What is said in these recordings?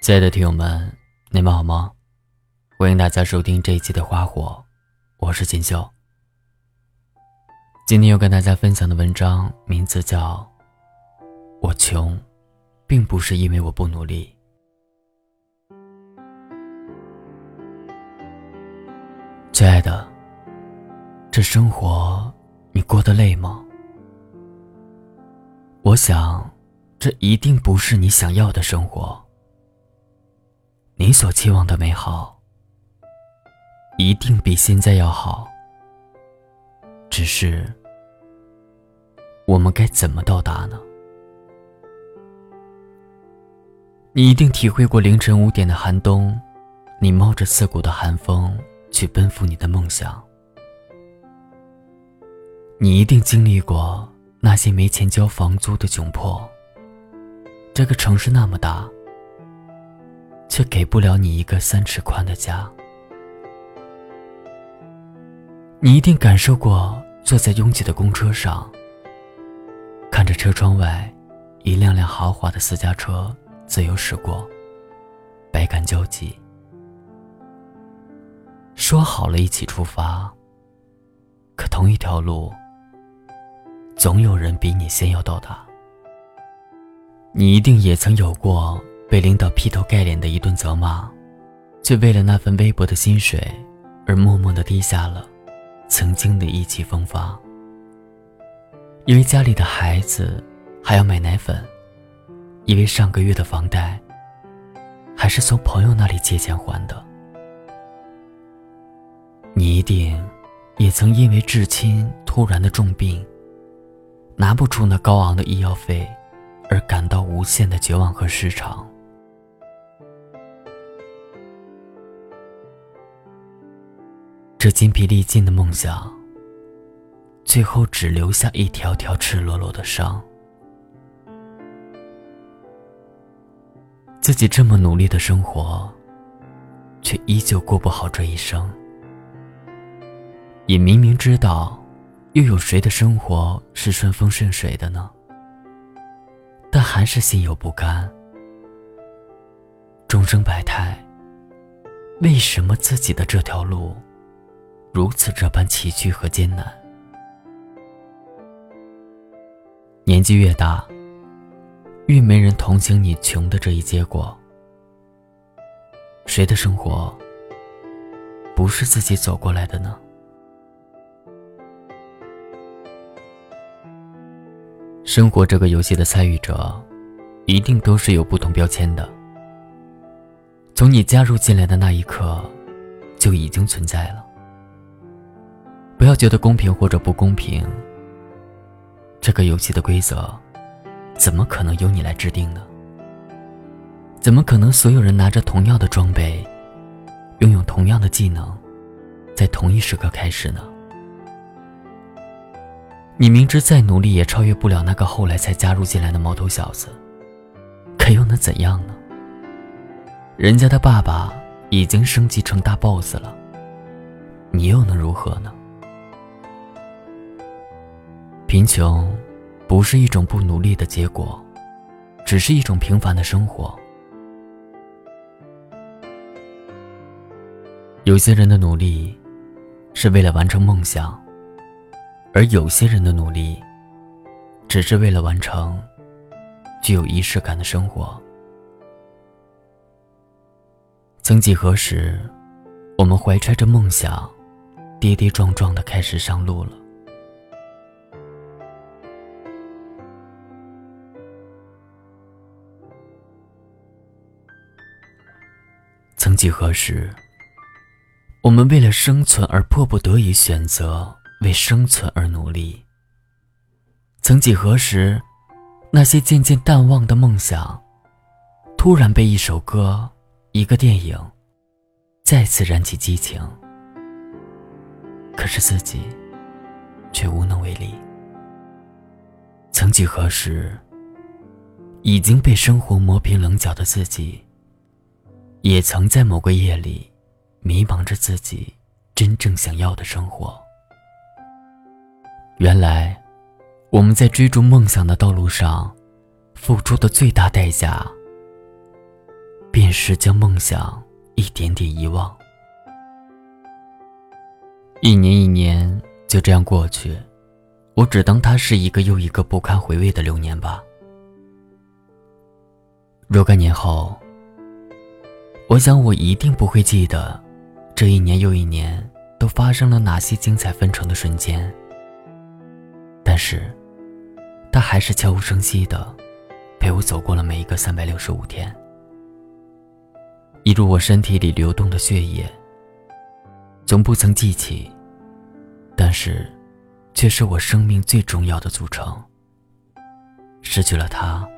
亲爱的听友们，你们好吗？欢迎大家收听这一期的《花火》，我是锦绣。今天要跟大家分享的文章名字叫《我穷，并不是因为我不努力》。亲爱的，这生活你过得累吗？我想，这一定不是你想要的生活。你所期望的美好，一定比现在要好。只是，我们该怎么到达呢？你一定体会过凌晨五点的寒冬，你冒着刺骨的寒风去奔赴你的梦想。你一定经历过那些没钱交房租的窘迫。这个城市那么大。却给不了你一个三尺宽的家。你一定感受过坐在拥挤的公车上，看着车窗外一辆辆豪华的私家车自由驶过，百感交集。说好了一起出发，可同一条路，总有人比你先要到达。你一定也曾有过。被领导劈头盖脸的一顿责骂，却为了那份微薄的薪水而默默的低下了曾经的意气风发。因为家里的孩子还要买奶粉，因为上个月的房贷还是从朋友那里借钱还的。你一定也曾因为至亲突然的重病，拿不出那高昂的医药费，而感到无限的绝望和失常。这筋疲力尽的梦想，最后只留下一条条赤裸裸的伤。自己这么努力的生活，却依旧过不好这一生。也明明知道，又有谁的生活是顺风顺水的呢？但还是心有不甘。众生百态，为什么自己的这条路？如此这般崎岖和艰难。年纪越大，越没人同情你穷的这一结果。谁的生活不是自己走过来的呢？生活这个游戏的参与者，一定都是有不同标签的。从你加入进来的那一刻，就已经存在了。不要觉得公平或者不公平。这个游戏的规则，怎么可能由你来制定呢？怎么可能所有人拿着同样的装备，拥有同样的技能，在同一时刻开始呢？你明知再努力也超越不了那个后来才加入进来的毛头小子，可又能怎样呢？人家的爸爸已经升级成大 boss 了，你又能如何呢？贫穷，不是一种不努力的结果，只是一种平凡的生活。有些人的努力，是为了完成梦想，而有些人的努力，只是为了完成具有仪式感的生活。曾几何时，我们怀揣着梦想，跌跌撞撞的开始上路了。曾几何时，我们为了生存而迫不得已选择为生存而努力。曾几何时，那些渐渐淡忘的梦想，突然被一首歌、一个电影，再次燃起激情。可是自己，却无能为力。曾几何时，已经被生活磨平棱角的自己。也曾在某个夜里，迷茫着自己真正想要的生活。原来，我们在追逐梦想的道路上，付出的最大代价，便是将梦想一点点遗忘。一年一年就这样过去，我只当它是一个又一个不堪回味的流年吧。若干年后，我想我一定不会记得，这一年又一年都发生了哪些精彩纷呈的瞬间。但是，它还是悄无声息的，陪我走过了每一个三百六十五天，一如我身体里流动的血液。从不曾记起，但是，却是我生命最重要的组成。失去了它，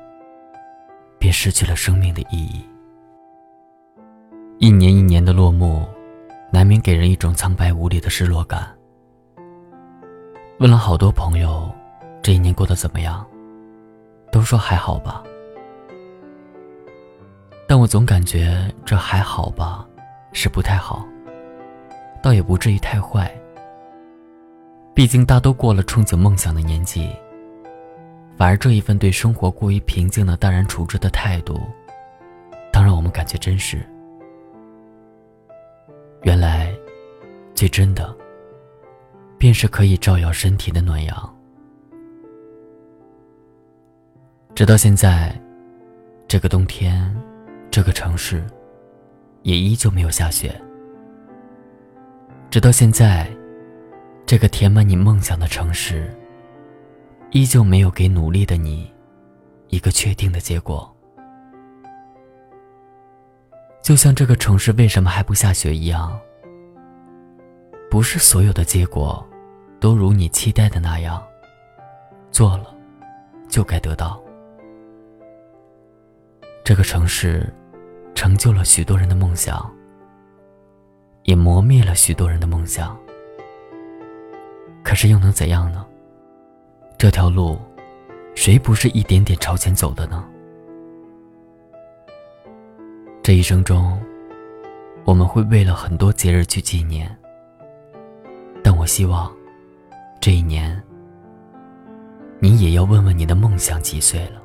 便失去了生命的意义。一年一年的落幕，难免给人一种苍白无力的失落感。问了好多朋友，这一年过得怎么样？都说还好吧，但我总感觉这还好吧，是不太好。倒也不至于太坏。毕竟大都过了憧憬梦想的年纪，反而这一份对生活过于平静的淡然处之的态度，当让我们感觉真实。原来，最真的，便是可以照耀身体的暖阳。直到现在，这个冬天，这个城市，也依旧没有下雪。直到现在，这个填满你梦想的城市，依旧没有给努力的你一个确定的结果。就像这个城市为什么还不下雪一样，不是所有的结果都如你期待的那样，做了就该得到。这个城市成就了许多人的梦想。也磨灭了许多人的梦想。可是又能怎样呢？这条路，谁不是一点点朝前走的呢？这一生中，我们会为了很多节日去纪念。但我希望，这一年，你也要问问你的梦想几岁了。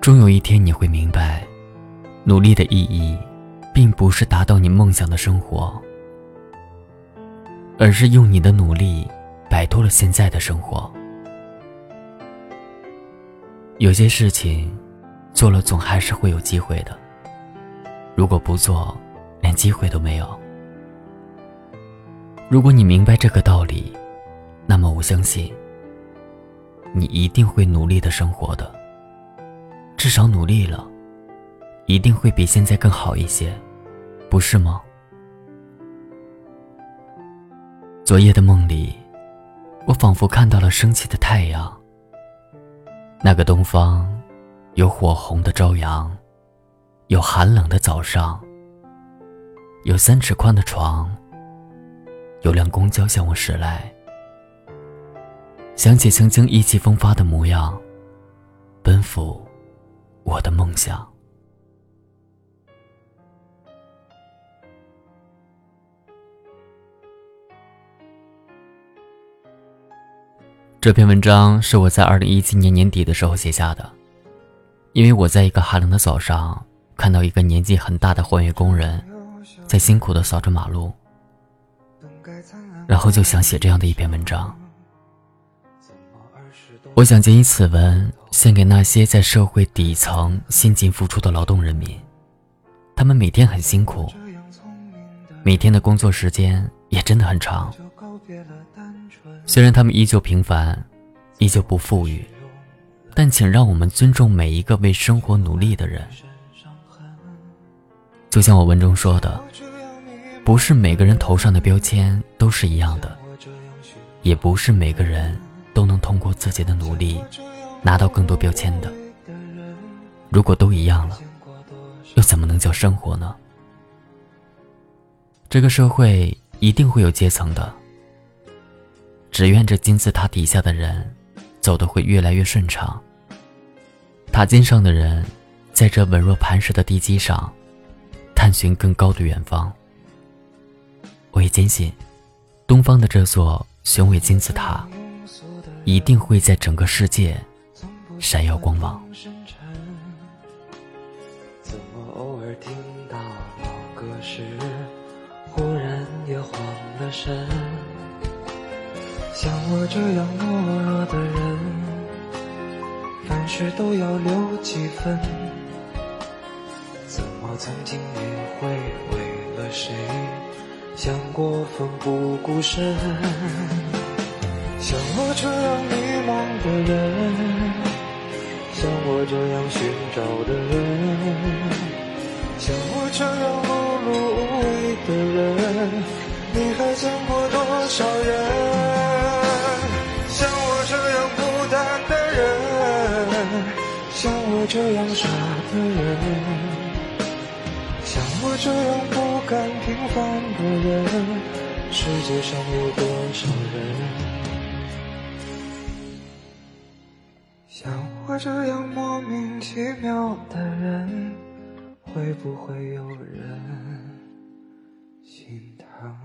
终有一天你会明白。努力的意义，并不是达到你梦想的生活，而是用你的努力摆脱了现在的生活。有些事情做了，总还是会有机会的；如果不做，连机会都没有。如果你明白这个道理，那么我相信，你一定会努力的生活的，至少努力了。一定会比现在更好一些，不是吗？昨夜的梦里，我仿佛看到了升起的太阳。那个东方，有火红的朝阳，有寒冷的早上，有三尺宽的床，有辆公交向我驶来。想起曾经意气风发的模样，奔赴我的梦想。这篇文章是我在二零一七年年底的时候写下的，因为我在一个寒冷的早上，看到一个年纪很大的环卫工人，在辛苦的扫着马路，然后就想写这样的一篇文章。我想借以此文献给那些在社会底层辛勤付出的劳动人民，他们每天很辛苦，每天的工作时间也真的很长。虽然他们依旧平凡，依旧不富裕，但请让我们尊重每一个为生活努力的人。就像我文中说的，不是每个人头上的标签都是一样的，也不是每个人都能通过自己的努力拿到更多标签的。如果都一样了，又怎么能叫生活呢？这个社会一定会有阶层的。只愿这金字塔底下的人，走得会越来越顺畅。塔尖上的人，在这稳若磐石的地基上，探寻更高的远方。我也坚信，东方的这座雄伟金字塔，一定会在整个世界，闪耀光芒。怎么偶尔听到老歌时，忽然也慌了神？像我这样懦弱的人，凡事都要留几分。怎么曾经也会为了谁，想过奋不顾身？像我这样迷茫的人，像我这样寻找的人，像我这样碌碌无为的人，你还见过多少人？这样傻的人，像我这样不甘平凡的人，世界上有多少人？像我这样莫名其妙的人，会不会有人心疼？